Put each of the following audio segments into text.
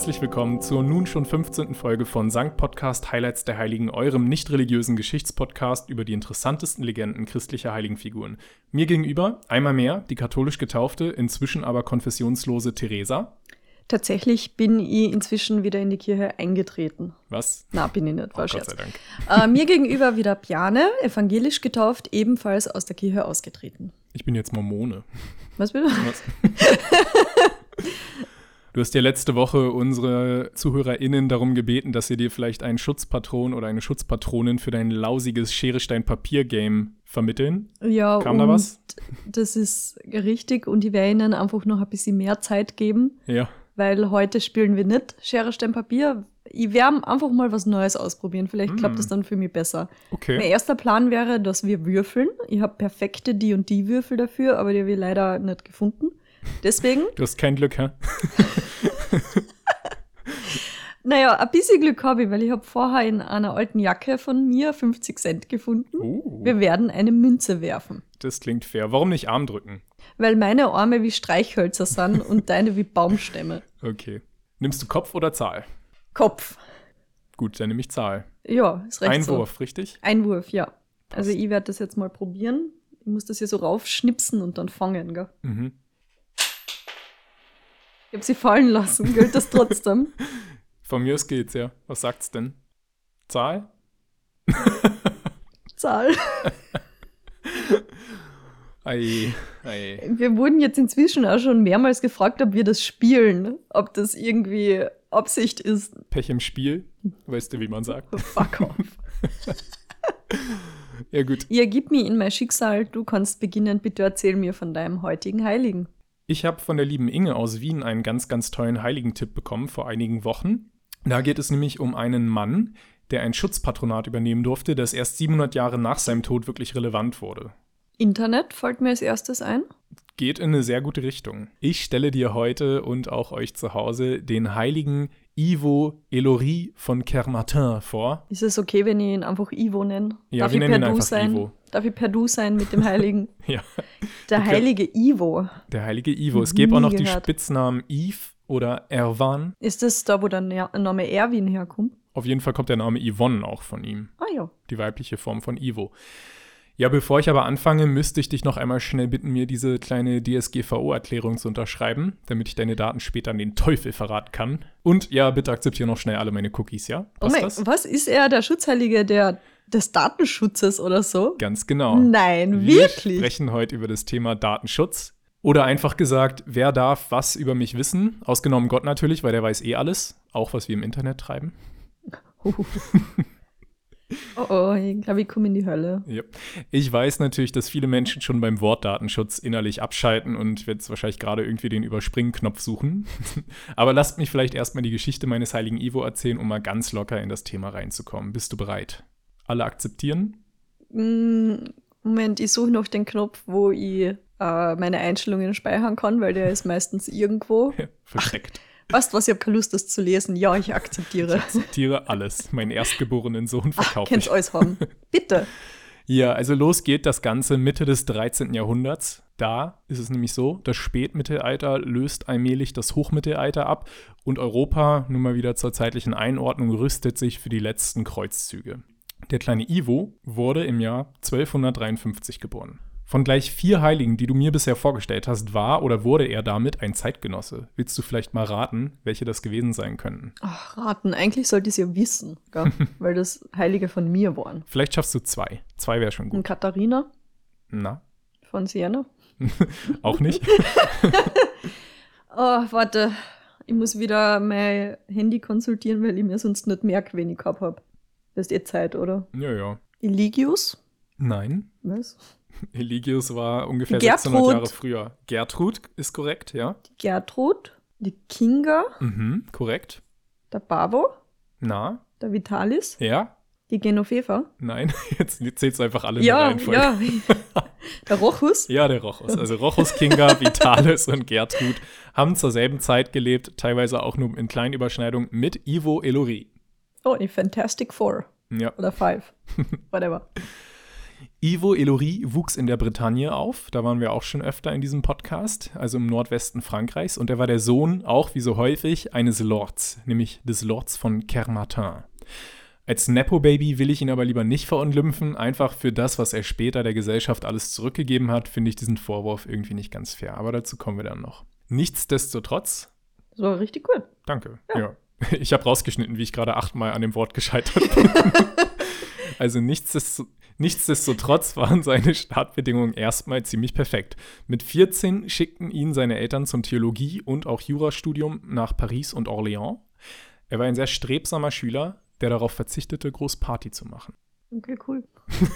Herzlich willkommen zur nun schon 15. Folge von Sankt Podcast Highlights der Heiligen, eurem nicht religiösen Geschichtspodcast über die interessantesten Legenden christlicher Heiligenfiguren. Mir gegenüber einmal mehr die katholisch getaufte, inzwischen aber konfessionslose Theresa. Tatsächlich bin ich inzwischen wieder in die Kirche eingetreten. Was? Na, bin ich nicht, war Oh. Gott sei Dank. Äh, mir gegenüber wieder Piane, evangelisch getauft, ebenfalls aus der Kirche ausgetreten. Ich bin jetzt Mormone. Was bitte? Was? Du hast ja letzte Woche unsere ZuhörerInnen darum gebeten, dass sie dir vielleicht einen Schutzpatron oder eine Schutzpatronin für dein lausiges Schere-Stein-Papier-Game vermitteln. Ja, Kam da was? Das ist richtig und ich werde ihnen einfach noch ein bisschen mehr Zeit geben, Ja. weil heute spielen wir nicht Schere, Stein, Papier. Ich werde einfach mal was Neues ausprobieren. Vielleicht klappt Mm. das dann für mich besser. Mein Okay. erster Plan wäre, dass wir würfeln. Ich habe perfekte die und die Würfel dafür, aber die habe ich leider nicht gefunden. Deswegen, Du hast kein Glück, hä? naja, ein bisschen Glück habe ich, weil ich habe vorher in einer alten Jacke von mir 50 Cent gefunden. Uh, Wir werden eine Münze werfen. das klingt fair. Warum nicht Arm drücken? Weil meine Arme wie Streichhölzer sind und deine wie Baumstämme. Okay. Nimmst du Kopf oder Zahl? Kopf. Gut, dann nehme ich Zahl. Ja, ist recht so. Einwurf, richtig? Einwurf, ja. Also Passt. ich werde das jetzt mal probieren. Ich muss das hier so raufschnipsen und dann fangen, gell? Mhm. Ich habe sie fallen lassen, gilt das trotzdem? Von mir aus geht's, ja. Was sagt's denn? Zahl? Zahl. Ei, ei. Wir wurden jetzt inzwischen auch schon mehrmals gefragt, ob wir das spielen. Ob das irgendwie Absicht ist. Pech im Spiel. Weißt du, wie man sagt? Fuck off. Ja, gut. Ihr gib mir in mein Schicksal. Du kannst beginnen. Bitte erzähl mir von deinem heutigen Heiligen. Ich habe von der lieben Inge aus Wien einen ganz, ganz tollen Heiligentipp bekommen vor einigen Wochen. Da geht es nämlich um einen Mann, der ein Schutzpatronat übernehmen durfte, das erst 700 Jahre nach seinem Tod wirklich relevant wurde. Internet fällt mir als erstes ein. Geht in eine sehr gute Richtung. Ich stelle dir heute und auch euch zu Hause den heiligen Ivo Elory von Kermartin vor. Ist es okay, wenn ich ihn einfach Ivo nenne? Ja, Darf wir ich nennen per ihn Du einfach sein? Ivo. Darf ich per Du sein mit dem Heiligen? Ja, Der heilige Ivo. der heilige Ivo. Es gäbe auch noch die gehört. Spitznamen Yves oder Erwan. Ist das da, wo der Na- Name Erwin herkommt? Auf jeden Fall kommt der Name Yvonne auch von ihm. Ah ja. die weibliche Form von Ivo. Ja, bevor ich aber anfange, müsste ich dich noch einmal schnell bitten, mir diese kleine DSGVO-Erklärung zu unterschreiben, damit ich deine Daten später an den Teufel verraten kann. Und ja, bitte akzeptiere noch schnell alle meine Cookies, ja? Oh Passt mein, das? was ist er, der Schutzheilige der, des Datenschutzes oder so? Ganz genau. Nein, Wir wirklich? sprechen heute über das Thema Datenschutz. Oder einfach gesagt, wer darf was über mich wissen? Ausgenommen Gott natürlich, weil der weiß eh alles, auch was wir im Internet treiben. Oh oh, ich glaube, ich komme in die Hölle. Ja. Ich weiß natürlich, dass viele Menschen schon beim Wort Datenschutz innerlich abschalten und jetzt wahrscheinlich gerade irgendwie den Überspringen-Knopf suchen. Aber lasst mich vielleicht erstmal die Geschichte meines heiligen Ivo erzählen, um mal ganz locker in das Thema reinzukommen. Bist du bereit? Alle akzeptieren? Mm, Moment, ich suche noch den Knopf, wo ich äh, meine Einstellungen speichern kann, weil der ist meistens irgendwo. Versteckt. Weißt was, ich habe keine Lust, das zu lesen. Ja, ich akzeptiere. Akzeptiere alles. Meinen erstgeborenen Sohn verkaufe ich. alles haben. Bitte. Ja, also los geht das Ganze Mitte des 13. Jahrhunderts. Da ist es nämlich so, das Spätmittelalter löst allmählich das Hochmittelalter ab und Europa, nun mal wieder zur zeitlichen Einordnung, rüstet sich für die letzten Kreuzzüge. Der kleine Ivo wurde im Jahr 1253 geboren. Von gleich vier Heiligen, die du mir bisher vorgestellt hast, war oder wurde er damit ein Zeitgenosse. Willst du vielleicht mal raten, welche das gewesen sein könnten? Ach, raten. Eigentlich sollte ich es ja wissen, weil das Heilige von mir waren. Vielleicht schaffst du zwei. Zwei wäre schon Und gut. Katharina Na, von Siena. auch nicht? Oh, warte. Ich muss wieder mein Handy konsultieren, weil ich mir sonst nicht merke, wen ich gehabt habe. Das ist eh Zeit, oder? ja, ja. Eligius? Nein. Was? Eligius war ungefähr Die 600 Gertrud. Jahre früher. Gertrud ist korrekt, ja. Die Gertrud? Die Kinga? Mhm, korrekt. Der Bavo? Na, Der Vitalis? ja, Die Genoveva? nein, jetzt zählst du einfach alle in Ja, der Reihenfolge. ja. Der Rochus? Ja, der Rochus. Also Rochus, Kinga, Vitalis und Gertrud haben zur selben Zeit gelebt, teilweise auch nur in kleinen Überschneidungen mit Ivo Elory. Oh, die Fantastic Four. Ja. Oder Five. Whatever. Ivo Elory wuchs in der Bretagne auf, da waren wir auch schon öfter in diesem Podcast, also im Nordwesten Frankreichs, und er war der Sohn, auch wie so häufig, eines Lords, nämlich des Lords von Kermartin. Als Nepo-Baby will ich ihn aber lieber nicht verunglimpfen, einfach für das, was er später der Gesellschaft alles zurückgegeben hat, finde ich diesen Vorwurf irgendwie nicht ganz fair, aber dazu kommen wir dann noch. Nichtsdestotrotz. Das war richtig gut. Danke, ja. ja. Ich habe rausgeschnitten, wie ich gerade achtmal an dem Wort gescheitert bin. also nichtsdestotrotz Nichtsdestotrotz waren seine Startbedingungen erstmal ziemlich perfekt. Mit 14 schickten ihn seine Eltern zum Theologie- und auch Jurastudium nach Paris und Orléans. Er war ein sehr strebsamer Schüler, der darauf verzichtete, groß Party zu machen. Okay, cool.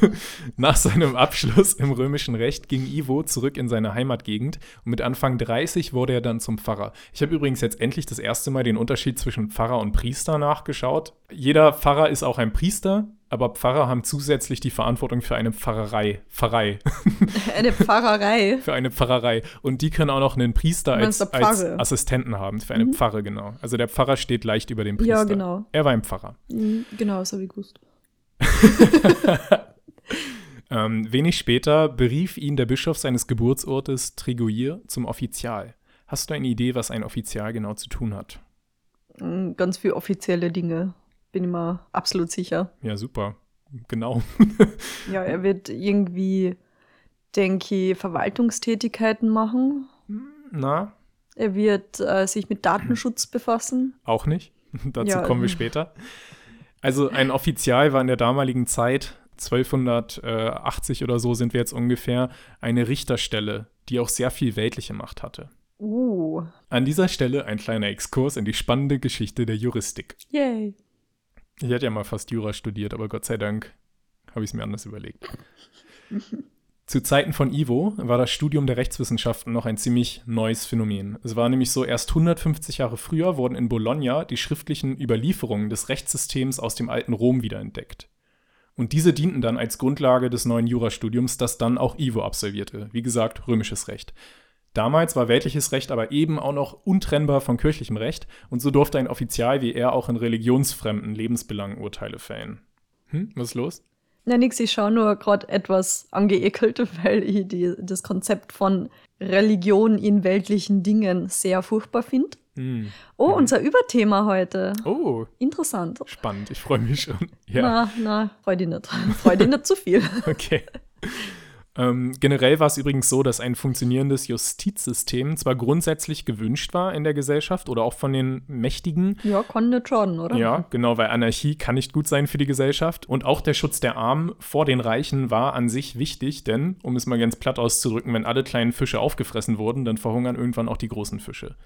Nach seinem Abschluss im römischen Recht ging Ivo zurück in seine Heimatgegend und mit Anfang 30 wurde er dann zum Pfarrer. Ich habe übrigens jetzt endlich das erste Mal den Unterschied zwischen Pfarrer und Priester nachgeschaut. Jeder Pfarrer ist auch ein Priester, aber Pfarrer haben zusätzlich die Verantwortung für eine Pfarrerei. Pfarrei. Eine Pfarrerei. für eine Pfarrerei. Und die können auch noch einen Priester als, als, Assistenten haben, für eine mhm. Pfarre, genau. Also der Pfarrer steht leicht über dem Priester. Ja, genau. Er war ein Pfarrer. Mhm, genau, das habe ich gewusst. ähm, wenig später berief ihn der Bischof seines Geburtsortes Triguir zum Offizial. Hast du eine Idee, was ein Offizial genau zu tun hat? Mm, ganz viele offizielle Dinge bin ich mir absolut sicher. Ja, super. Genau. ja, er wird irgendwie, denke ich, Verwaltungstätigkeiten machen. Na? Er wird äh, sich mit Datenschutz befassen. Auch nicht. Dazu ja. kommen wir später. Also ein Offizial war in der damaligen Zeit, 1280 oder so sind wir jetzt ungefähr, eine Richterstelle, die auch sehr viel weltliche Macht hatte. Uh. An dieser Stelle ein kleiner Exkurs in die spannende Geschichte der Juristik. Yay. Ich hätte ja mal fast Jura studiert, aber Gott sei Dank habe ich es mir anders überlegt. Zu Zeiten von Ivo war das Studium der Rechtswissenschaften noch ein ziemlich neues Phänomen. Es war nämlich so, erst 150 Jahre früher wurden in Bologna die schriftlichen Überlieferungen des Rechtssystems aus dem alten Rom wiederentdeckt. Und diese dienten dann als Grundlage des neuen Jurastudiums, das dann auch Ivo absolvierte. Wie gesagt, römisches Recht. Damals war weltliches Recht aber eben auch noch untrennbar von kirchlichem Recht und so durfte ein Offizial wie er auch in religionsfremden Lebensbelangen Urteile fällen. Hm, was ist los? Na nix, ich schaue nur gerade etwas angeekelt, weil ich die, das Konzept von Religion in weltlichen Dingen sehr furchtbar finde. Mm. Oh, mm. unser Überthema heute. Oh. Interessant. Spannend, ich freue mich schon. Ja. Na, na, freu dich nicht. freu dich nicht zu viel. okay. Ähm, generell war es übrigens so, dass ein funktionierendes Justizsystem zwar grundsätzlich gewünscht war in der Gesellschaft oder auch von den Mächtigen. Ja, konnte schon, oder? Ja, genau, weil Anarchie kann nicht gut sein für die Gesellschaft. Und auch der Schutz der Armen vor den Reichen war an sich wichtig, denn, um es mal ganz platt auszudrücken, wenn alle kleinen Fische aufgefressen wurden, dann verhungern irgendwann auch die großen Fische.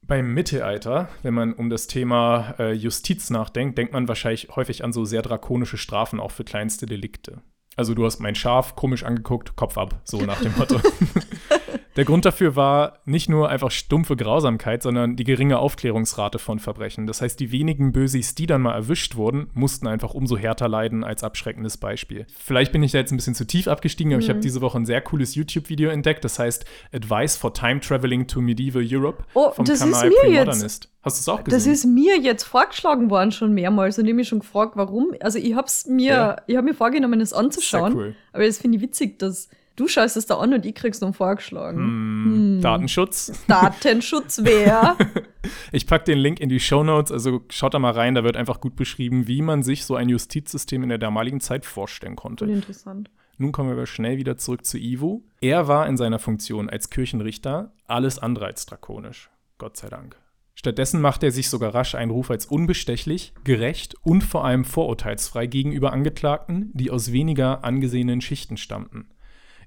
Beim Mittelalter, wenn man um das Thema äh, Justiz nachdenkt, denkt man wahrscheinlich häufig an so sehr drakonische Strafen auch für kleinste Delikte. Also du hast mein Schaf komisch angeguckt, Kopf ab, so nach dem Motto. Der Grund dafür war nicht nur einfach stumpfe Grausamkeit, sondern die geringe Aufklärungsrate von Verbrechen. Das heißt, die wenigen Bösis, die dann mal erwischt wurden, mussten einfach umso härter leiden als abschreckendes Beispiel. Vielleicht bin ich da jetzt ein bisschen zu tief abgestiegen, aber mhm. ich habe diese Woche ein sehr cooles YouTube-Video entdeckt, das heißt Advice for Time Traveling to Medieval Europe oh, vom das Kanal ist mir Premodernist. Jetzt Hast du es auch gesehen? Das ist mir jetzt vorgeschlagen worden schon mehrmals und ich habe mich schon gefragt, warum. Also ich habe es mir, ja. ich habe mir vorgenommen, es anzuschauen. Cool. Aber das finde ich witzig, dass du schaust es da an und ich krieg's noch vorgeschlagen. Hm, hm. Datenschutz. Datenschutz wer? ich packe den Link in die Show Notes, also schaut da mal rein, da wird einfach gut beschrieben, wie man sich so ein Justizsystem in der damaligen Zeit vorstellen konnte. Interessant. Nun kommen wir aber schnell wieder zurück zu Ivo. Er war in seiner Funktion als Kirchenrichter alles andere als drakonisch. Gott sei Dank. Stattdessen machte er sich sogar rasch einen Ruf als unbestechlich, gerecht und vor allem vorurteilsfrei gegenüber Angeklagten, die aus weniger angesehenen Schichten stammten.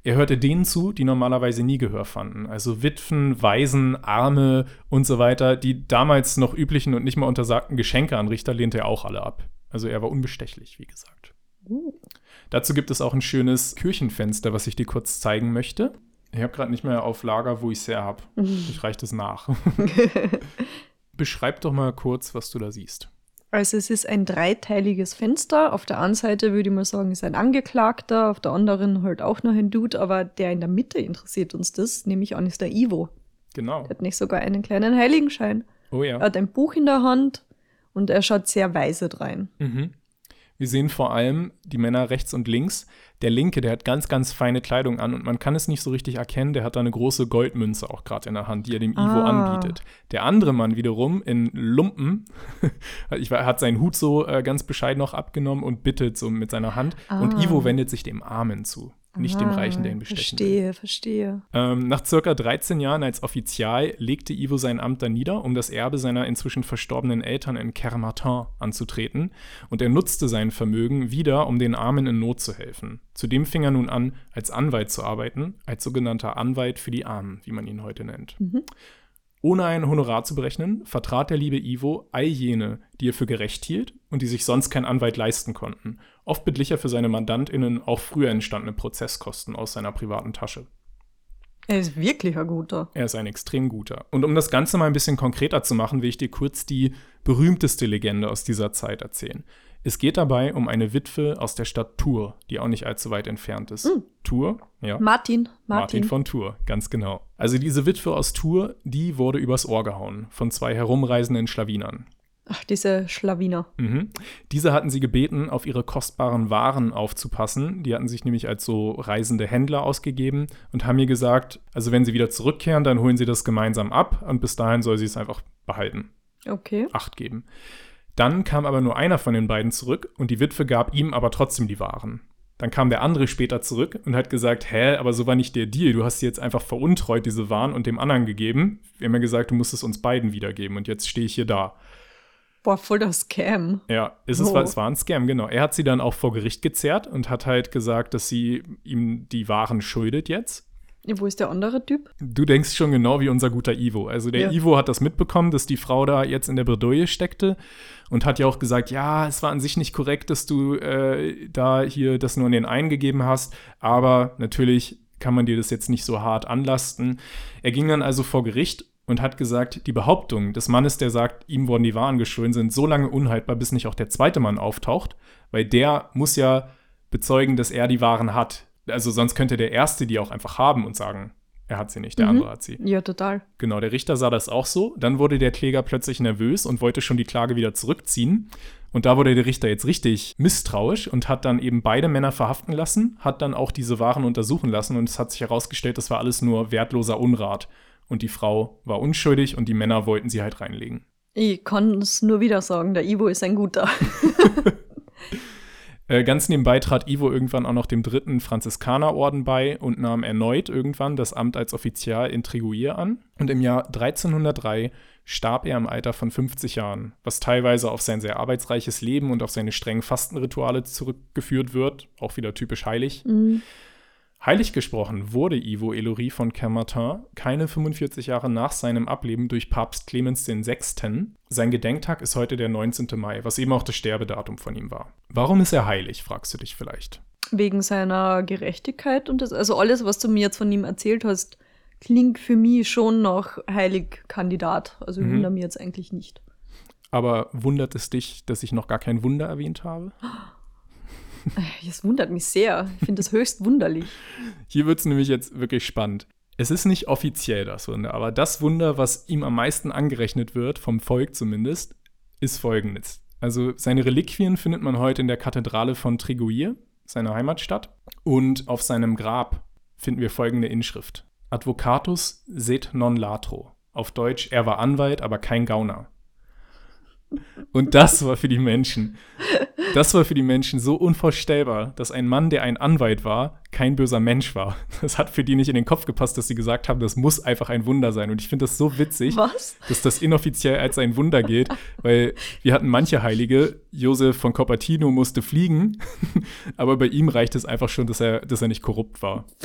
Er hörte denen zu, die normalerweise nie Gehör fanden, also Witwen, Waisen, Arme und so weiter. Die damals noch üblichen und nicht mal untersagten Geschenke an Richter lehnte er auch alle ab. Also er war unbestechlich, wie gesagt. Uh. Dazu gibt es auch ein schönes Kirchenfenster, was ich dir kurz zeigen möchte. Ich habe gerade nicht mehr auf Lager, wo ich es her habe. Ich reiche das nach. Beschreib doch mal kurz, was du da siehst. Also es ist ein dreiteiliges Fenster. Auf der einen Seite würde ich mal sagen, ist ein Angeklagter, auf der anderen halt auch noch ein Dude, aber der in der Mitte interessiert uns das, nehme ich an, ist der Ivo. Genau. Er hat nicht sogar einen kleinen Heiligenschein. Oh ja. Er hat ein Buch in der Hand und er schaut sehr weise drein. Mhm. Wir sehen vor allem die Männer rechts und links. Der linke, der hat ganz, ganz feine Kleidung an und man kann es nicht so richtig erkennen. Der hat da eine große Goldmünze auch gerade in der Hand, die er dem Ivo ah. anbietet. Der andere Mann wiederum in Lumpen hat seinen Hut so äh, ganz bescheiden noch abgenommen und bittet so mit seiner Hand. Ah. Und Ivo wendet sich dem Armen zu nicht dem Reichen, der ihn bestechen Verstehe, will. verstehe. Ähm, nach circa 13 Jahren als Offizial legte Ivo sein Amt dann nieder, um das Erbe seiner inzwischen verstorbenen Eltern in Kermartin anzutreten. Und er nutzte sein Vermögen wieder, um den Armen in Not zu helfen. Zudem fing er nun an, als Anwalt zu arbeiten, als sogenannter Anwalt für die Armen, wie man ihn heute nennt. Mhm. Ohne ein Honorar zu berechnen, vertrat der liebe Ivo all jene, die er für gerecht hielt und die sich sonst kein Anwalt leisten konnten. Oft beglich er für seine MandantInnen auch früher entstandene Prozesskosten aus seiner privaten Tasche. Er ist wirklich ein guter. Er ist ein extrem guter. Und um das Ganze mal ein bisschen konkreter zu machen, will ich dir kurz die berühmteste Legende aus dieser Zeit erzählen. Es geht dabei um eine Witwe aus der Stadt Tours, die auch nicht allzu weit entfernt ist. Mm. Tours, ja. Martin, Martin. Martin von Tours, ganz genau. Also diese Witwe aus Tours, die wurde übers Ohr gehauen von zwei herumreisenden Schlawinern. Ach, diese Schlawiner. Mhm. Diese hatten sie gebeten, auf ihre kostbaren Waren aufzupassen. Die hatten sich nämlich als so reisende Händler ausgegeben und haben ihr gesagt, also wenn sie wieder zurückkehren, dann holen sie das gemeinsam ab und bis dahin soll sie es einfach behalten. Okay. Acht geben. Dann kam aber nur einer von den beiden zurück und die Witwe gab ihm aber trotzdem die Waren. Dann kam der andere später zurück und hat gesagt, hä, aber so war nicht der Deal. Du hast sie jetzt einfach veruntreut, diese Waren, und dem anderen gegeben. Wir haben ja gesagt, du musst es uns beiden wiedergeben und jetzt stehe ich hier da. Boah, voll der Scam. Ja, ist es, oh. es war ein Scam, genau. Er hat sie dann auch vor Gericht gezerrt und hat halt gesagt, dass sie ihm die Waren schuldet jetzt. Wo ist der andere Typ? Du denkst schon genau wie unser guter Ivo. Also der ja. Ivo hat das mitbekommen, dass die Frau da jetzt in der Bredouille steckte und hat ja auch gesagt, ja, es war an sich nicht korrekt, dass du äh, da hier das nur in den einen gegeben hast, aber natürlich kann man dir das jetzt nicht so hart anlasten. Er ging dann also vor Gericht und hat gesagt, die Behauptung des Mannes, der sagt, ihm wurden die Waren gestohlen, sind so lange unhaltbar, bis nicht auch der zweite Mann auftaucht, weil der muss ja bezeugen, dass er die Waren hat also sonst könnte der Erste die auch einfach haben und sagen, er hat sie nicht, der mhm. andere hat sie. Ja, total. Genau, der Richter sah das auch so. Dann wurde der Kläger plötzlich nervös und wollte schon die Klage wieder zurückziehen. Und da wurde der Richter jetzt richtig misstrauisch und hat dann eben beide Männer verhaften lassen, hat dann auch diese Waren untersuchen lassen und es hat sich herausgestellt, das war alles nur wertloser Unrat. Und die Frau war unschuldig und die Männer wollten sie halt reinlegen. Ich kann es nur wieder sagen, der Ivo ist ein guter. Äh, ganz nebenbei trat Ivo irgendwann auch noch dem dritten Franziskanerorden bei und nahm erneut irgendwann das Amt als Offizial in Triguier an. Und im Jahr 1303 starb er im Alter von 50 Jahren, was teilweise auf sein sehr arbeitsreiches Leben und auf seine strengen Fastenrituale zurückgeführt wird, auch wieder typisch heilig. Mhm. Heilig gesprochen wurde Ivo Elory von Kermartin keine 45 Jahre nach seinem Ableben durch Papst Clemens VI. Sein Gedenktag ist heute der 19. Mai, was eben auch das Sterbedatum von ihm war. Warum ist er heilig, fragst du dich vielleicht. Wegen seiner Gerechtigkeit und das, also alles, was du mir jetzt von ihm erzählt hast, klingt für mich schon nach Heiligkandidat. Also mhm. wundert mich jetzt eigentlich nicht. Aber wundert es dich, dass ich noch gar kein Wunder erwähnt habe? Das wundert mich sehr. Ich finde das höchst wunderlich. Hier wird es nämlich jetzt wirklich spannend. Es ist nicht offiziell das Wunder, aber das Wunder, was ihm am meisten angerechnet wird, vom Volk zumindest, ist folgendes. Also seine Reliquien findet man heute in der Kathedrale von Triguir, seiner Heimatstadt. Und auf seinem Grab finden wir folgende Inschrift. Advocatus sed non latro. Auf Deutsch, er war Anwalt, aber kein Gauner. Und das war für die Menschen, das war für die Menschen so unvorstellbar, dass ein Mann, der ein Anwalt war, kein böser Mensch war. Das hat für die nicht in den Kopf gepasst, dass sie gesagt haben, das muss einfach ein Wunder sein. Und ich finde das so witzig, Was? dass das inoffiziell als ein Wunder geht, weil wir hatten manche Heilige, Josef von Coppertino musste fliegen, aber bei ihm reicht es einfach schon, dass er, dass er nicht korrupt war.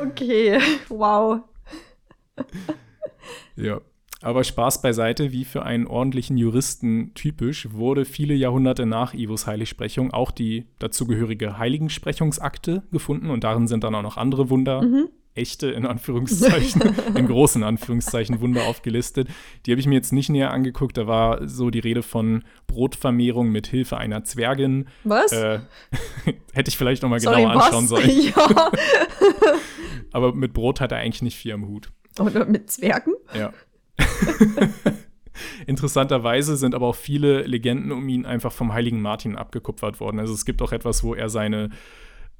Okay, wow. Ja. Aber Spaß beiseite, wie für einen ordentlichen Juristen typisch, wurde viele Jahrhunderte nach Ivos Heiligsprechung auch die dazugehörige Heiligensprechungsakte gefunden und darin sind dann auch noch andere Wunder, mhm. echte in Anführungszeichen, in großen Anführungszeichen Wunder aufgelistet. Die habe ich mir jetzt nicht näher angeguckt, da war so die Rede von Brotvermehrung mit Hilfe einer Zwergin. Was? Äh, hätte ich vielleicht nochmal genauer anschauen sollen. Ja. Aber mit Brot hat er eigentlich nicht viel am Hut. Oder mit Zwergen? Ja. Interessanterweise sind aber auch viele Legenden um ihn einfach vom heiligen Martin abgekupfert worden. Also es gibt auch etwas, wo er seine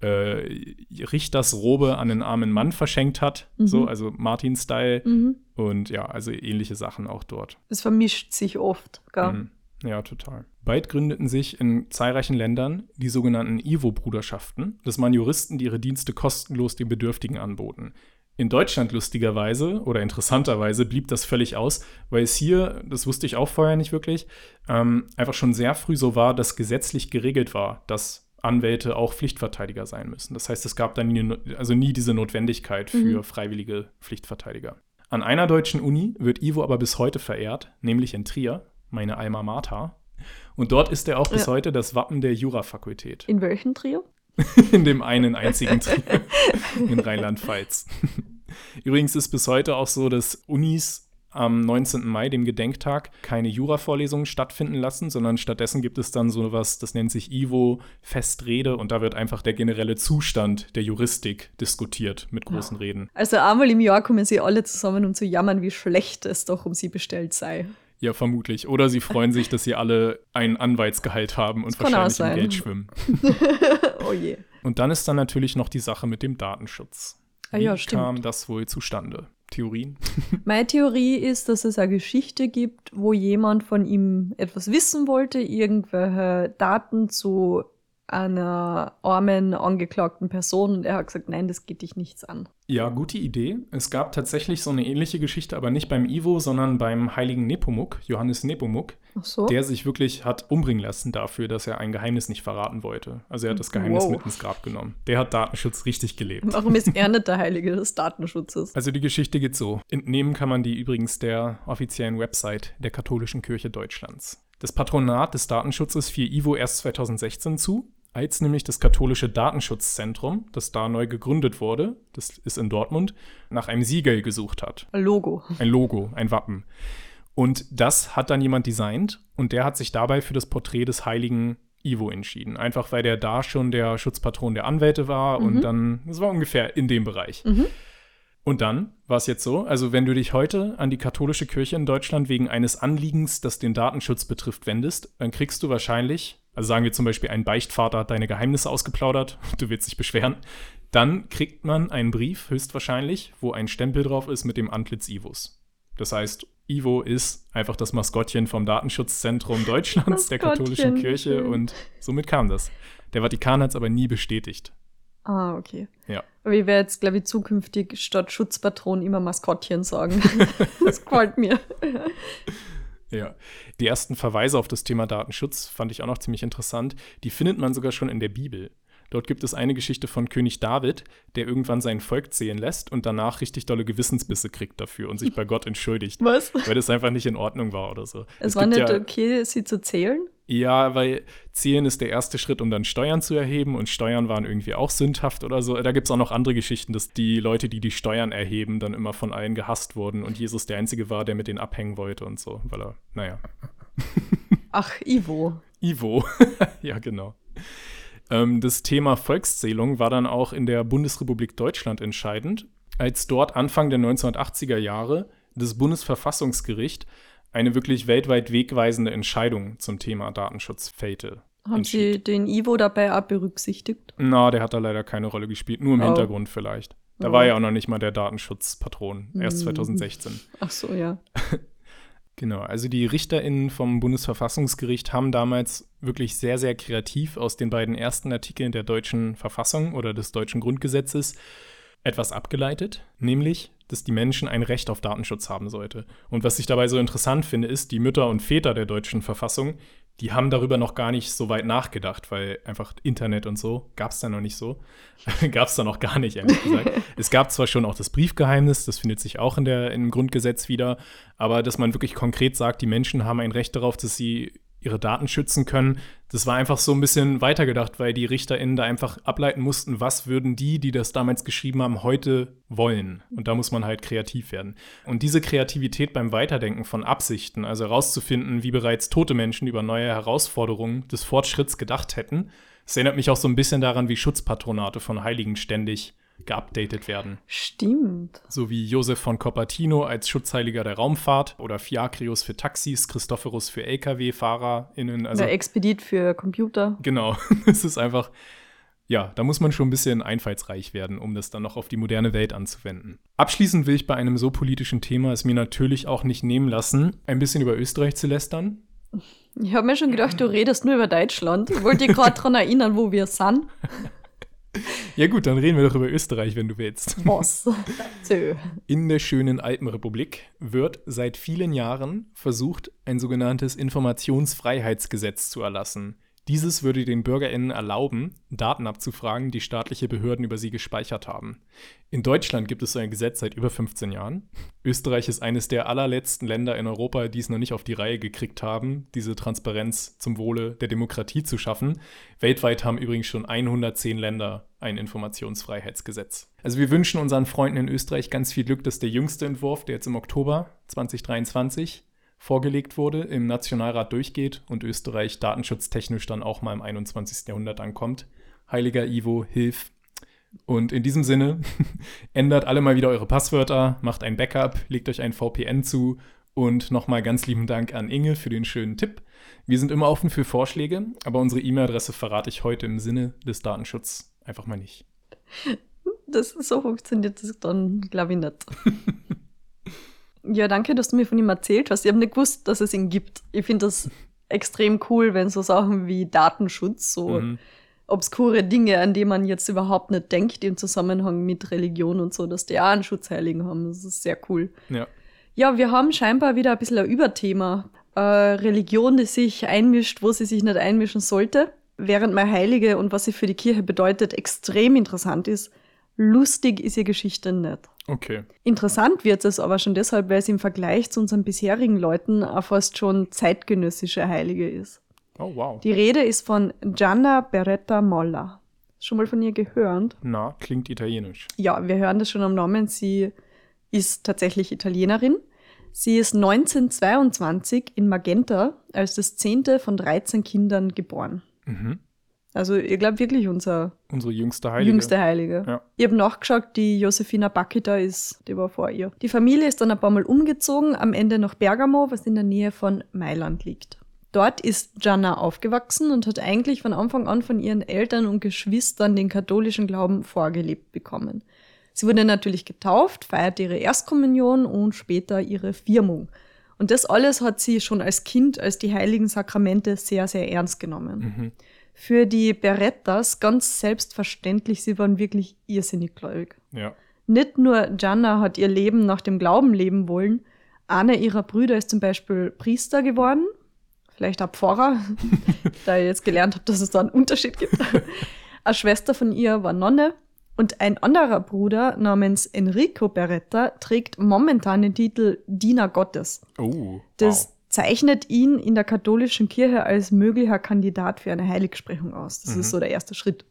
äh, Richtersrobe an den armen Mann verschenkt hat, mhm. so, also Martin-Style. Mhm. Und ja, also ähnliche Sachen auch dort. Es vermischt sich oft, gell? Mhm. Ja, total. Bald gründeten sich in zahlreichen Ländern die sogenannten Ivo-Bruderschaften. Das waren Juristen, die ihre Dienste kostenlos den Bedürftigen anboten. In Deutschland lustigerweise oder interessanterweise blieb das völlig aus, weil es hier, das wusste ich auch vorher nicht wirklich, ähm, einfach schon sehr früh so war, dass gesetzlich geregelt war, dass Anwälte auch Pflichtverteidiger sein müssen. Das heißt, es gab dann nie, also nie diese Notwendigkeit für mhm. freiwillige Pflichtverteidiger. An einer deutschen Uni wird Ivo aber bis heute verehrt, nämlich in Trier, meine Alma Mater. Und dort ist er auch bis ja. heute das Wappen der Jurafakultät. In welchem Trio? in dem einen einzigen Trio in Rheinland-Pfalz. Übrigens ist bis heute auch so, dass Unis am 19. Mai, dem Gedenktag, keine Jura-Vorlesungen stattfinden lassen, sondern stattdessen gibt es dann so was, das nennt sich IVO, Festrede und da wird einfach der generelle Zustand der Juristik diskutiert mit großen ja. Reden. Also einmal im Jahr kommen sie alle zusammen, um zu jammern, wie schlecht es doch um sie bestellt sei. Ja, vermutlich. Oder sie freuen sich, dass sie alle einen Anwaltsgehalt haben und wahrscheinlich im Geld schwimmen. oh je. Und dann ist dann natürlich noch die Sache mit dem Datenschutz. Ah, Wie ja, kam das wohl zustande? Theorien? Meine Theorie ist, dass es eine Geschichte gibt, wo jemand von ihm etwas wissen wollte, irgendwelche Daten zu einer armen, angeklagten Person und er hat gesagt, nein, das geht dich nichts an. Ja, gute Idee. Es gab tatsächlich so eine ähnliche Geschichte, aber nicht beim Ivo, sondern beim heiligen Nepomuk, Johannes Nepomuk, so. der sich wirklich hat umbringen lassen dafür, dass er ein Geheimnis nicht verraten wollte. Also er hat das Geheimnis wow. mit ins Grab genommen. Der hat Datenschutz richtig gelebt. Warum ist er nicht der Heilige des Datenschutzes? Also die Geschichte geht so. Entnehmen kann man die übrigens der offiziellen Website der Katholischen Kirche Deutschlands. Das Patronat des Datenschutzes fiel Ivo erst 2016 zu als nämlich das katholische Datenschutzzentrum, das da neu gegründet wurde, das ist in Dortmund, nach einem Siegel gesucht hat. Ein Logo. Ein Logo, ein Wappen. Und das hat dann jemand designt und der hat sich dabei für das Porträt des heiligen Ivo entschieden. Einfach weil der da schon der Schutzpatron der Anwälte war mhm. und dann, das war ungefähr in dem Bereich. Mhm. Und dann war es jetzt so, also wenn du dich heute an die katholische Kirche in Deutschland wegen eines Anliegens, das den Datenschutz betrifft, wendest, dann kriegst du wahrscheinlich also sagen wir zum Beispiel, ein Beichtvater hat deine Geheimnisse ausgeplaudert, du willst dich beschweren, dann kriegt man einen Brief, höchstwahrscheinlich, wo ein Stempel drauf ist mit dem Antlitz Ivos. Das heißt, Ivo ist einfach das Maskottchen vom Datenschutzzentrum Deutschlands, der katholischen Kirche und somit kam das. Der Vatikan hat es aber nie bestätigt. Ah, okay. Ja. Aber ich werde jetzt, glaube ich, zukünftig statt Schutzpatron immer Maskottchen sagen. das gefällt mir. Ja. Die ersten Verweise auf das Thema Datenschutz fand ich auch noch ziemlich interessant. Die findet man sogar schon in der Bibel. Dort gibt es eine Geschichte von König David, der irgendwann sein Volk zählen lässt und danach richtig dolle Gewissensbisse kriegt dafür und sich bei Gott entschuldigt. Was? Weil das einfach nicht in Ordnung war oder so. Es, es war nicht ja, okay, sie zu zählen? Ja, weil Zählen ist der erste Schritt, um dann Steuern zu erheben und Steuern waren irgendwie auch sündhaft oder so. Da gibt es auch noch andere Geschichten, dass die Leute, die die Steuern erheben, dann immer von allen gehasst wurden und Jesus der Einzige war, der mit denen abhängen wollte und so, weil er, naja. Ach, Ivo. Ivo, ja, genau. Ähm, das Thema Volkszählung war dann auch in der Bundesrepublik Deutschland entscheidend, als dort Anfang der 1980er Jahre das Bundesverfassungsgericht eine wirklich weltweit wegweisende Entscheidung zum Thema Datenschutz fällte. Haben. Sie den Ivo dabei auch berücksichtigt? Na, der hat da leider keine Rolle gespielt, nur im oh. Hintergrund vielleicht. Da oh. war ja auch noch nicht mal der Datenschutzpatron, erst 2016. Hm. Ach so, ja. genau, also die RichterInnen vom Bundesverfassungsgericht haben damals wirklich sehr, sehr kreativ aus den beiden ersten Artikeln der deutschen Verfassung oder des deutschen Grundgesetzes etwas abgeleitet, nämlich, dass die Menschen ein Recht auf Datenschutz haben sollte. Und was ich dabei so interessant finde, ist, die Mütter und Väter der deutschen Verfassung, die haben darüber noch gar nicht so weit nachgedacht, weil einfach Internet und so gab es da noch nicht so. gab es da noch gar nicht, ehrlich gesagt. es gab zwar schon auch das Briefgeheimnis, das findet sich auch in der, im Grundgesetz wieder, aber dass man wirklich konkret sagt, die Menschen haben ein Recht darauf, dass sie ihre Daten schützen können. Das war einfach so ein bisschen weitergedacht, weil die RichterInnen da einfach ableiten mussten, was würden die, die das damals geschrieben haben, heute wollen. Und da muss man halt kreativ werden. Und diese Kreativität beim Weiterdenken von Absichten, also herauszufinden, wie bereits tote Menschen über neue Herausforderungen des Fortschritts gedacht hätten, das erinnert mich auch so ein bisschen daran, wie Schutzpatronate von Heiligen ständig geupdatet werden. Stimmt. So wie Josef von Coppertino als Schutzheiliger der Raumfahrt oder Fiakrius für Taxis, Christophorus für LKW-FahrerInnen. Also, der Expedit für Computer. Genau, es ist einfach, ja, da muss man schon ein bisschen einfallsreich werden, um das dann noch auf die moderne Welt anzuwenden. Abschließend will ich bei einem so politischen Thema es mir natürlich auch nicht nehmen lassen, ein bisschen über Österreich zu lästern. Ich habe mir schon gedacht, du redest nur über Deutschland. Ich wollte dich gerade daran erinnern, wo wir sind. Ja gut, dann reden wir doch über Österreich, wenn du willst. Was? In der schönen Alpenrepublik wird seit vielen Jahren versucht, ein sogenanntes Informationsfreiheitsgesetz zu erlassen. Dieses würde den BürgerInnen erlauben, Daten abzufragen, die staatliche Behörden über sie gespeichert haben. In Deutschland gibt es so ein Gesetz seit über 15 Jahren. Österreich ist eines der allerletzten Länder in Europa, die es noch nicht auf die Reihe gekriegt haben, diese Transparenz zum Wohle der Demokratie zu schaffen. Weltweit haben übrigens schon 110 Länder ein Informationsfreiheitsgesetz. Also wir wünschen unseren Freunden in Österreich ganz viel Glück, dass der jüngste Entwurf, der jetzt im Oktober 2023 vorgelegt wurde, im Nationalrat durchgeht und Österreich datenschutztechnisch dann auch mal im 21. Jahrhundert ankommt. Heiliger Ivo, hilf. Und in diesem Sinne, ändert alle mal wieder eure Passwörter, macht ein Backup, legt euch ein VPN zu und nochmal ganz lieben Dank an Inge für den schönen Tipp. Wir sind immer offen für Vorschläge, aber unsere E-Mail-Adresse verrate ich heute im Sinne des Datenschutzes einfach mal nicht. Das so funktioniert das dann, glaube ich, nicht. Ja, danke, dass du mir von ihm erzählt hast. Ich habe nicht gewusst, dass es ihn gibt. Ich finde das extrem cool, wenn so Sachen wie Datenschutz, so mhm. obskure Dinge, an die man jetzt überhaupt nicht denkt im Zusammenhang mit Religion und so, dass die auch einen Schutzheiligen haben. Das ist sehr cool. Ja. Ja, wir haben scheinbar wieder ein bisschen ein Überthema. Äh, Religion, die sich einmischt, wo sie sich nicht einmischen sollte. Während mein Heilige und was sie für die Kirche bedeutet, extrem interessant ist, lustig ist ihr Geschichte nicht. Okay. Interessant wird es aber schon deshalb, weil es im Vergleich zu unseren bisherigen Leuten auch fast schon zeitgenössische Heilige ist. Oh, wow. Die Rede ist von Gianna Beretta Molla. Schon mal von ihr gehört? Na, klingt italienisch. Ja, wir hören das schon am Namen. Sie ist tatsächlich Italienerin. Sie ist 1922 in Magenta als das zehnte von 13 Kindern geboren. Mhm. Also ich glaube wirklich unser unsere jüngste Heilige. Jüngste Heilige. Ja. Ich habe nachgeschaut, die Josefina Bakita ist, die war vor ihr. Die Familie ist dann ein paar Mal umgezogen, am Ende nach Bergamo, was in der Nähe von Mailand liegt. Dort ist Gianna aufgewachsen und hat eigentlich von Anfang an von ihren Eltern und Geschwistern den katholischen Glauben vorgelebt bekommen. Sie wurde natürlich getauft, feierte ihre Erstkommunion und später ihre Firmung. Und das alles hat sie schon als Kind, als die heiligen Sakramente sehr, sehr ernst genommen. Mhm für die Berettas ganz selbstverständlich, sie waren wirklich irrsinnig gläubig. Ja. Nicht nur Gianna hat ihr Leben nach dem Glauben leben wollen, einer ihrer Brüder ist zum Beispiel Priester geworden, vielleicht auch Pfarrer, da ich jetzt gelernt habe, dass es da einen Unterschied gibt. Eine Schwester von ihr war Nonne und ein anderer Bruder namens Enrico Beretta trägt momentan den Titel Diener Gottes. Oh, das zeichnet ihn in der katholischen Kirche als möglicher Kandidat für eine Heiligsprechung aus. Das mhm. ist so der erste Schritt.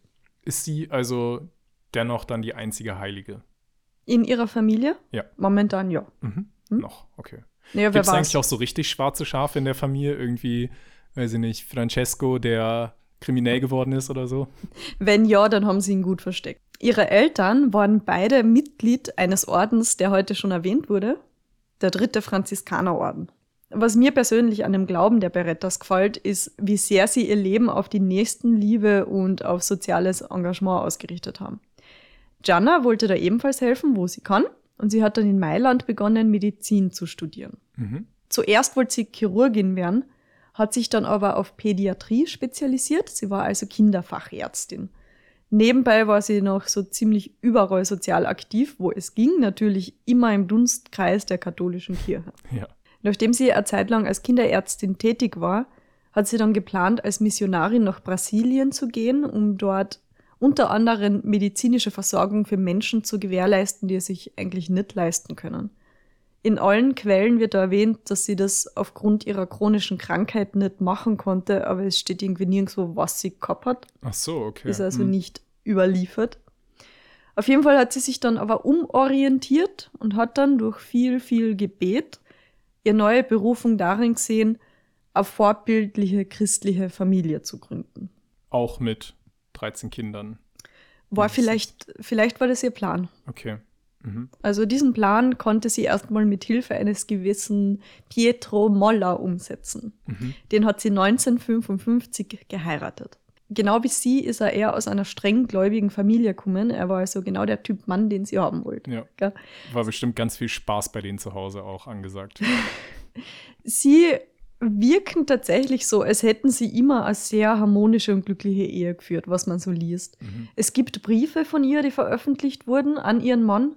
Ist sie also dennoch dann die einzige Heilige? In ihrer Familie? Ja. Momentan ja. Mhm. Hm? Noch, okay. Naja, Gibt es eigentlich auch so richtig schwarze Schafe in der Familie? Irgendwie, weiß ich nicht, Francesco, der kriminell geworden ist oder so? Wenn ja, dann haben sie ihn gut versteckt. Ihre Eltern waren beide Mitglied eines Ordens, der heute schon erwähnt wurde, der dritte Franziskanerorden. Was mir persönlich an dem Glauben der Berettas gefällt, ist, wie sehr sie ihr Leben auf die Nächstenliebe und auf soziales Engagement ausgerichtet haben. Gianna wollte da ebenfalls helfen, wo sie kann, und sie hat dann in Mailand begonnen, Medizin zu studieren. Mhm. Zuerst wollte sie Chirurgin werden, hat sich dann aber auf Pädiatrie spezialisiert. Sie war also Kinderfachärztin. Nebenbei war sie noch so ziemlich überall sozial aktiv, wo es ging, natürlich immer im Dunstkreis der katholischen Kirche. Ja. Nachdem sie eine Zeit lang als Kinderärztin tätig war, hat sie dann geplant, als Missionarin nach Brasilien zu gehen, um dort unter anderem medizinische Versorgung für Menschen zu gewährleisten, die es sich eigentlich nicht leisten können. In allen Quellen wird da erwähnt, dass sie das aufgrund ihrer chronischen Krankheit nicht machen konnte, aber es steht irgendwie nirgendwo, was sie gehabt hat. Ach so, okay. Ist also hm. nicht überliefert. Auf jeden Fall hat sie sich dann aber umorientiert und hat dann durch viel, viel Gebet ihr neue Berufung darin gesehen, eine vorbildliche christliche Familie zu gründen. Auch mit 13 Kindern. War vielleicht, vielleicht war das ihr Plan. Okay. Mhm. Also diesen Plan konnte sie erstmal mit Hilfe eines gewissen Pietro Molla umsetzen. Mhm. Den hat sie 1955 geheiratet. Genau wie sie ist er eher aus einer streng gläubigen Familie gekommen. Er war also genau der Typ Mann, den sie haben wollte. Ja. Gell? War bestimmt ganz viel Spaß bei denen zu Hause auch angesagt. Sie wirken tatsächlich so, als hätten sie immer eine sehr harmonische und glückliche Ehe geführt, was man so liest. Mhm. Es gibt Briefe von ihr, die veröffentlicht wurden an ihren Mann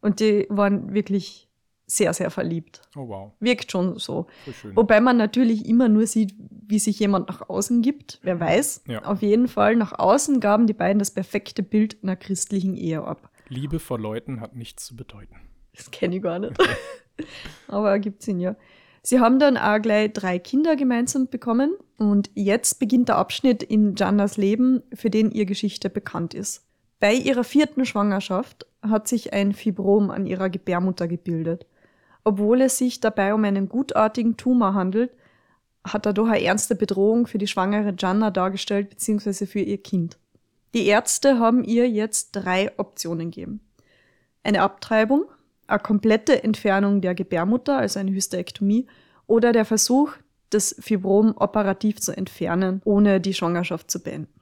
und die waren wirklich sehr, sehr verliebt. Oh wow, Wirkt schon so. Wobei man natürlich immer nur sieht, wie sich jemand nach außen gibt. Wer weiß. Ja. Auf jeden Fall, nach außen gaben die beiden das perfekte Bild einer christlichen Ehe ab. Liebe vor Leuten hat nichts zu bedeuten. Das kenne ich gar nicht. Aber ergibt Sinn, ja. Sie haben dann auch gleich drei Kinder gemeinsam bekommen und jetzt beginnt der Abschnitt in Jannas Leben, für den ihr Geschichte bekannt ist. Bei ihrer vierten Schwangerschaft hat sich ein Fibrom an ihrer Gebärmutter gebildet. Obwohl es sich dabei um einen gutartigen Tumor handelt, hat er doch eine ernste Bedrohung für die schwangere Janna dargestellt, beziehungsweise für ihr Kind. Die Ärzte haben ihr jetzt drei Optionen gegeben. Eine Abtreibung, eine komplette Entfernung der Gebärmutter, also eine Hysterektomie, oder der Versuch, das Fibrom operativ zu entfernen, ohne die Schwangerschaft zu beenden.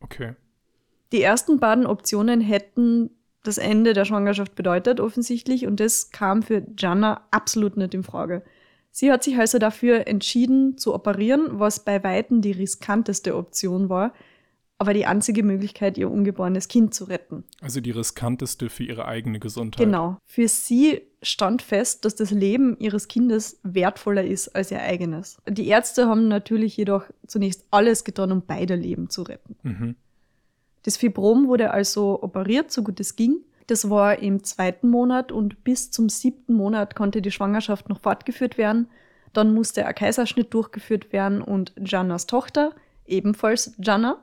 Okay. Die ersten beiden Optionen hätten das Ende der Schwangerschaft bedeutet, offensichtlich, und das kam für Jana absolut nicht in Frage. Sie hat sich also dafür entschieden zu operieren, was bei Weitem die riskanteste Option war, aber die einzige Möglichkeit, ihr ungeborenes Kind zu retten. Also die riskanteste für ihre eigene Gesundheit. Genau. Für sie stand fest, dass das Leben ihres Kindes wertvoller ist als ihr eigenes. Die Ärzte haben natürlich jedoch zunächst alles getan, um beide Leben zu retten. Mhm. Das Fibrom wurde also operiert, so gut es ging. Das war im zweiten Monat und bis zum siebten Monat konnte die Schwangerschaft noch fortgeführt werden. Dann musste ein Kaiserschnitt durchgeführt werden und Jannas Tochter, ebenfalls Janna,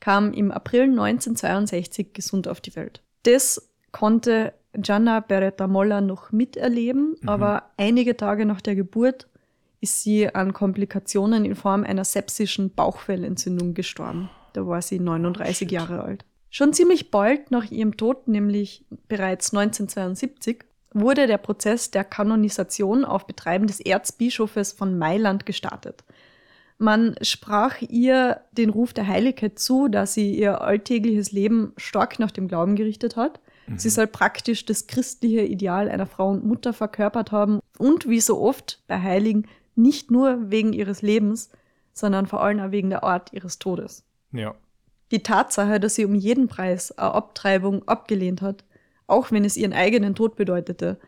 kam im April 1962 gesund auf die Welt. Das konnte Gianna Beretta Molla noch miterleben, Mhm. aber einige Tage nach der Geburt ist sie an Komplikationen in Form einer sepsischen Bauchfellentzündung gestorben. Da war sie 39 Shit. Jahre alt. Schon ziemlich bald nach ihrem Tod, nämlich bereits 1972, wurde der Prozess der Kanonisation auf Betreiben des Erzbischofes von Mailand gestartet. Man sprach ihr den Ruf der Heiligkeit zu, da sie ihr alltägliches Leben stark nach dem Glauben gerichtet hat. Sie soll praktisch das christliche Ideal einer Frau und Mutter verkörpert haben und wie so oft bei Heiligen nicht nur wegen ihres Lebens, sondern vor allem auch wegen der Art ihres Todes. Ja. Die Tatsache, dass sie um jeden Preis eine Abtreibung abgelehnt hat, auch wenn es ihren eigenen Tod bedeutete,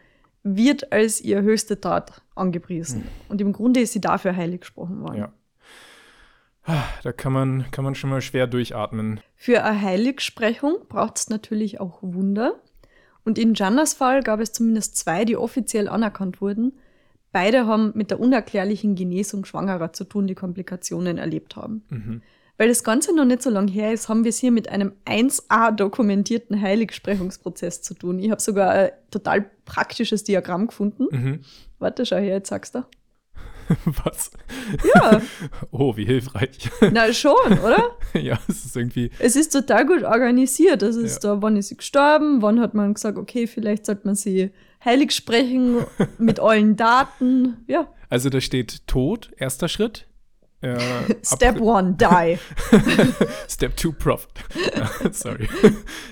wird als ihre höchste Tat angepriesen. Und im Grunde ist sie dafür heilig gesprochen worden. Ja. Ah, Da kann man, kann man schon mal schwer durchatmen. Für eine Heiligsprechung braucht es natürlich auch Wunder. Und in Jannas Fall gab es zumindest zwei, die offiziell anerkannt wurden. Beide haben mit der unerklärlichen Genesung Schwangerer zu tun, die Komplikationen erlebt haben. Mhm. Weil das Ganze noch nicht so lange her ist, haben wir es hier mit einem 1a dokumentierten Heiligsprechungsprozess zu tun. Ich habe sogar ein total praktisches Diagramm gefunden. Mhm. Warte, schau her, jetzt sagst du. Was? Ja, Oh, wie hilfreich. na schon, oder? ja, es ist irgendwie. Es ist total gut organisiert. Es ist da, wann ist sie gestorben, wann hat man gesagt, okay, vielleicht sollte man sie heilig sprechen mit allen Daten. Ja. Also da steht Tod, erster Schritt. Äh, Step one, die. Step 2 Profit. Sorry.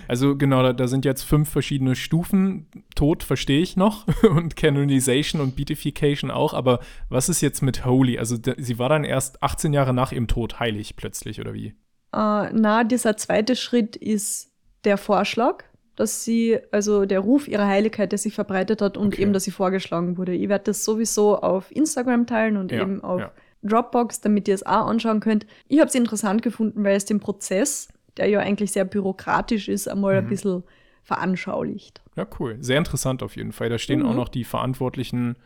Also genau, da, da sind jetzt fünf verschiedene Stufen. Tod verstehe ich noch und Canonization und Beatification auch. Aber was ist jetzt mit Holy? Also da, sie war dann erst 18 Jahre nach ihrem Tod heilig plötzlich, oder wie? Äh, na, dieser zweite Schritt ist der Vorschlag, dass sie, also der Ruf ihrer Heiligkeit, der sich verbreitet hat und Okay. eben, dass sie vorgeschlagen wurde. Ich werde das sowieso auf Instagram teilen und Ja, eben auf ja. Dropbox, damit ihr es auch anschauen könnt. Ich habe es interessant gefunden, weil es den Prozess, der ja eigentlich sehr bürokratisch ist, einmal ein Mhm. bisschen veranschaulicht. Ja, cool. Sehr interessant auf jeden Fall. Da stehen Mhm. auch noch die verantwortlichen.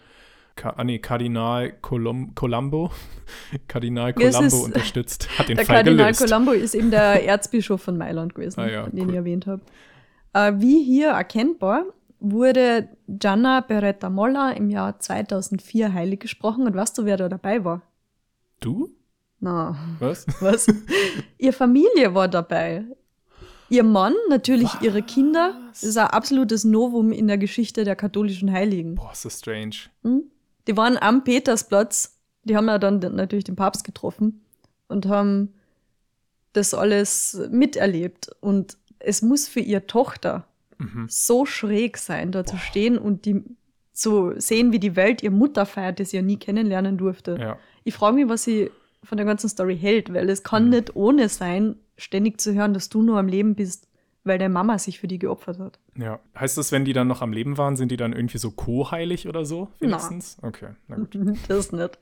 Ka ah, nee, Kardinal Colom Colombo. Kardinal Colombo unterstützt, hat den Der Fall Kardinal gelöst. Colombo ist eben der Erzbischof von Mailand gewesen, Ah ja, den cool. ich erwähnt habe. Äh, wie hier erkennbar, wurde Gianna Beretta Molla im Jahr 2004 heilig gesprochen. Und weißt du, wer da dabei war? Du? Na, Was? was? Ihre Familie war dabei. Ihr Mann, natürlich ihre Kinder. Das ist ein absolutes Novum in der Geschichte der katholischen Heiligen. Boah, das strange. Hm? Die waren am Petersplatz. Die haben ja dann natürlich den Papst getroffen und haben das alles miterlebt. Und es muss für ihre Tochter Mhm. so schräg sein, da zu stehen und die zu sehen, wie die Welt ihre Mutter feiert, die sie ja nie kennenlernen durfte. Ja. Ich frage mich, was sie von der ganzen Story hält, weil es kann Mhm. nicht ohne sein, ständig zu hören, dass du nur am Leben bist, weil deine Mama sich für die geopfert hat. Ja. Heißt das, wenn die dann noch am Leben waren, sind die dann irgendwie so co-heilig oder so? Wenigstens? Okay, na gut. Das nicht.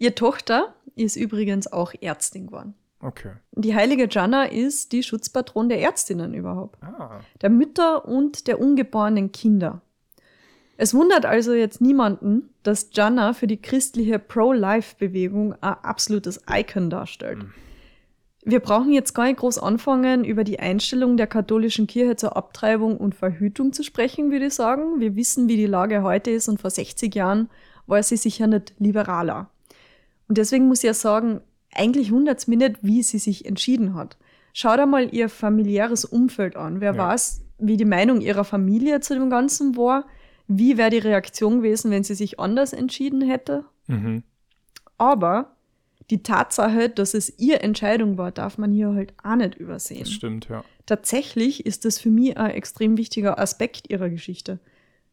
Ihre Tochter ist übrigens auch Ärztin geworden. Okay. Die heilige Gianna ist die Schutzpatron der Ärztinnen überhaupt. Ah. der Mütter und der ungeborenen Kinder. Es wundert also jetzt niemanden, dass Gianna für die christliche Pro-Life-Bewegung ein absolutes Icon darstellt. Mhm. Wir brauchen jetzt gar nicht groß anfangen, über die Einstellung der katholischen Kirche zur Abtreibung und Verhütung zu sprechen, würde ich sagen. Wir wissen, wie die Lage heute ist und vor 60 Jahren war sie sicher nicht liberaler. Und deswegen muss ich ja sagen, eigentlich wundert es mich nicht, wie sie sich entschieden hat. Schau dir mal ihr familiäres Umfeld an. Wer Ja. weiß, wie die Meinung ihrer Familie zu dem Ganzen war? Wie wäre die Reaktion gewesen, wenn sie sich anders entschieden hätte? Mhm. Aber die Tatsache, dass es ihre Entscheidung war, darf man hier halt auch nicht übersehen. Das stimmt, ja. Tatsächlich ist das für mich ein extrem wichtiger Aspekt ihrer Geschichte.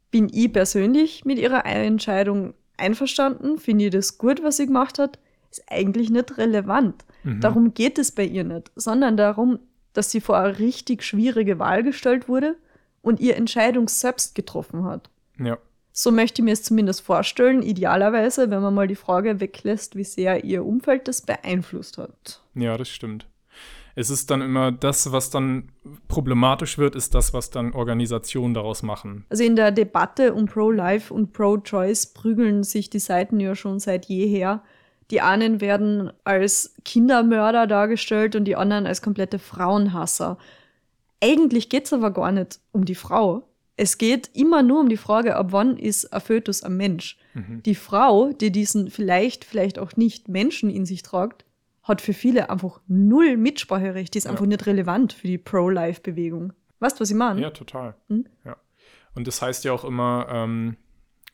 Bin ich persönlich mit ihrer Entscheidung einverstanden? Finde ich das gut, was sie gemacht hat? Ist eigentlich nicht relevant. Mhm. Darum geht es bei ihr nicht, sondern darum, dass sie vor eine richtig schwierige Wahl gestellt wurde und ihre Entscheidung selbst getroffen hat. Ja. So möchte ich mir es zumindest vorstellen, idealerweise, wenn man mal die Frage weglässt, wie sehr ihr Umfeld das beeinflusst hat. Ja, das stimmt. Es ist dann immer das, was dann problematisch wird, ist das, was dann Organisationen daraus machen. Also in der Debatte um Pro-Life und Pro-Choice prügeln sich die Seiten ja schon seit jeher. Die einen werden als Kindermörder dargestellt und die anderen als komplette Frauenhasser. Eigentlich geht es aber gar nicht um die Frau. Es geht immer nur um die Frage, ab wann ist ein Fötus ein Mensch. Mhm. Die Frau, die diesen vielleicht, vielleicht auch nicht Menschen in sich tragt, hat für viele einfach null Mitspracherecht. Die ist Ja. einfach nicht relevant für die Pro-Life-Bewegung. Weißt du, was ich meine? Ja, total. Hm? Ja. Und das heißt ja auch immer ähm,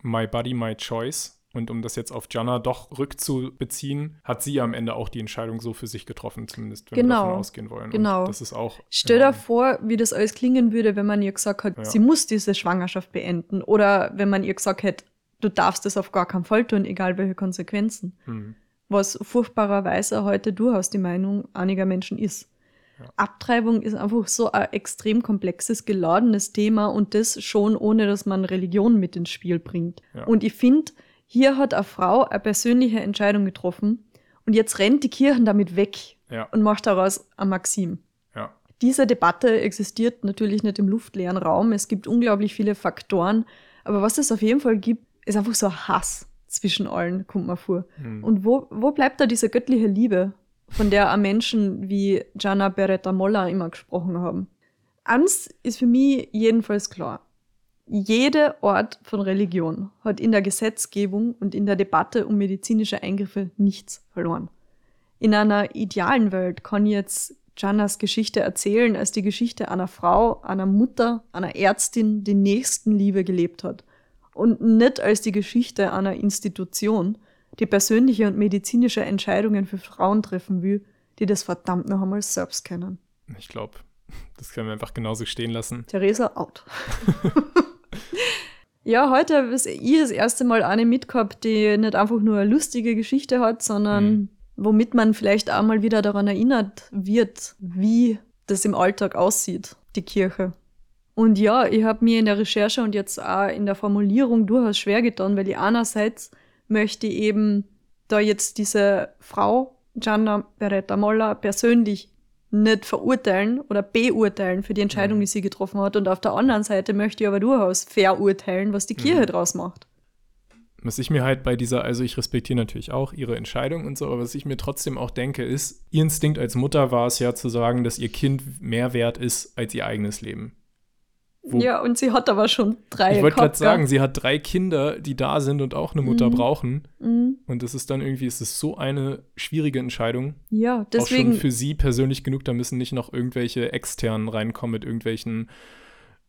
My Body, My Choice. Und um das jetzt auf Jana doch rückzubeziehen, hat sie am Ende auch die Entscheidung so für sich getroffen, zumindest wenn wir Genau. davon ausgehen wollen. Genau. Und das ist auch. Stell dir vor, wie das alles klingen würde, wenn man ihr gesagt hat, Ja. sie muss diese Schwangerschaft beenden. Oder wenn man ihr gesagt hätte, du darfst das auf gar keinen Fall tun, egal welche Konsequenzen. hm, Was furchtbarerweise heute durchaus die Meinung einiger Menschen ist. Ja. Abtreibung ist einfach so ein extrem komplexes, geladenes Thema und das schon ohne, dass man Religion mit ins Spiel bringt. Ja. Und ich finde, hier hat eine Frau eine persönliche Entscheidung getroffen und jetzt rennt die Kirche damit weg Ja, und macht daraus ein Maxim. ja. Diese Debatte existiert natürlich nicht im luftleeren Raum. Es gibt unglaublich viele Faktoren. Aber was es auf jeden Fall gibt, ist einfach so ein Hass zwischen allen, kommt man vor. Hm. Und wo, wo bleibt da diese göttliche Liebe, von der auch Menschen wie Gianna Beretta Molla immer gesprochen haben? Eins ist für mich jedenfalls klar. Jede Art von Religion hat in der Gesetzgebung und in der Debatte um medizinische Eingriffe nichts verloren. In einer idealen Welt kann jetzt Giannas Geschichte erzählen als die Geschichte einer Frau, einer Mutter, einer Ärztin, die Nächstenliebe gelebt hat. Und nicht als die Geschichte einer Institution, die persönliche und medizinische Entscheidungen für Frauen treffen will, die das verdammt noch einmal selbst kennen. Ich glaube, das können wir einfach genauso stehen lassen. Theresa out. ja, heute habe ich das erste Mal eine mitgehabt, die nicht einfach nur eine lustige Geschichte hat, sondern Mhm. womit man vielleicht auch mal wieder daran erinnert wird, wie das im Alltag aussieht, die Kirche. Und ja, ich habe mir in der Recherche und jetzt auch in der Formulierung durchaus schwer getan, weil ich einerseits möchte eben da jetzt diese Frau, Gianna Beretta Molla, persönlich nicht verurteilen oder beurteilen für die Entscheidung, Mhm. die sie getroffen hat. Und auf der anderen Seite möchte ich aber durchaus verurteilen, was die Kirche Mhm. draus macht. Was ich mir halt bei dieser, also ich respektiere natürlich auch ihre Entscheidung und so, aber was ich mir trotzdem auch denke, ist, ihr Instinkt als Mutter war es ja zu sagen, dass ihr Kind mehr wert ist als ihr eigenes Leben. Wo- Ja, und sie hat aber schon drei ich wollte gerade sagen, sie hat drei Kinder, die da sind und auch eine Mutter Mhm. brauchen. Mhm. Und das ist dann irgendwie, es ist so eine schwierige Entscheidung. Ja, auch deswegen. schon für sie persönlich genug, da müssen nicht noch irgendwelche externen reinkommen mit irgendwelchen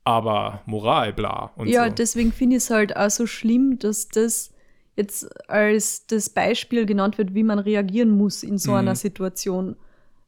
aber Moral, bla und ja, so. deswegen finde ich es halt auch so schlimm, dass das jetzt als das Beispiel genannt wird, wie man reagieren muss in so Mhm. einer Situation.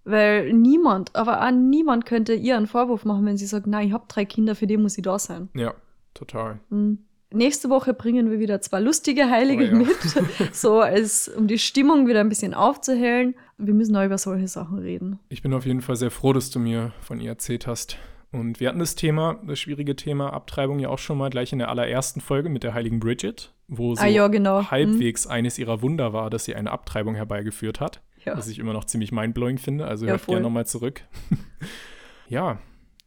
Weil niemand, aber auch niemand könnte ihr einen Vorwurf machen, wenn sie sagt, nein, ich habe drei Kinder, für die muss ich da sein. ja, total. Mhm. Nächste Woche bringen wir wieder zwei lustige Heilige Oh ja. mit, so als um die Stimmung wieder ein bisschen aufzuhellen. Wir müssen auch über solche Sachen reden. Ich bin auf jeden Fall sehr froh, dass du mir von ihr erzählt hast. Und wir hatten das Thema, das schwierige Thema Abtreibung ja auch schon mal gleich in der allerersten Folge mit der heiligen Bridget, wo so ah ja, genau. Mhm. halbwegs eines ihrer Wunder war, dass sie eine Abtreibung herbeigeführt hat. Ja. Was ich immer noch ziemlich mindblowing finde. Also Ja, hört voll. gerne nochmal zurück. ja,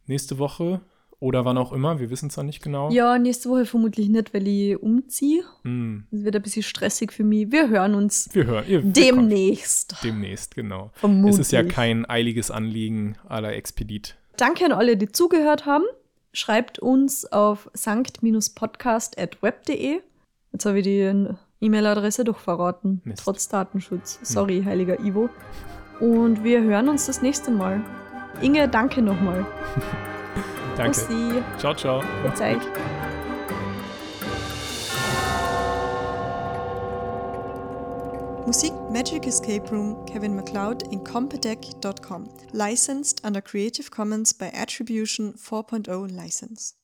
nächste Woche oder wann auch immer, wir wissen es noch nicht genau. Ja, nächste Woche vermutlich nicht, weil ich umziehe. Hm, Es wird ein bisschen stressig für mich. Wir hören uns wir hören. Ihr, demnächst. demnächst, genau. Vermutlich. Es ist ja kein eiliges Anliegen aller Expedit. Danke an alle, die zugehört haben. Schreibt uns auf sankt-podcast.web.de. Jetzt habe ich die E-Mail-Adresse doch verraten. Mist. Trotz Datenschutz. Sorry, heiliger Ivo. Und wir hören uns das nächste Mal. Inge, danke nochmal. Danke. Bussi. Ciao, ciao. Macht's gut. Musik Magic Escape Room Kevin MacLeod in compedec.com. Licensed under Creative Commons by Attribution 4.0 license.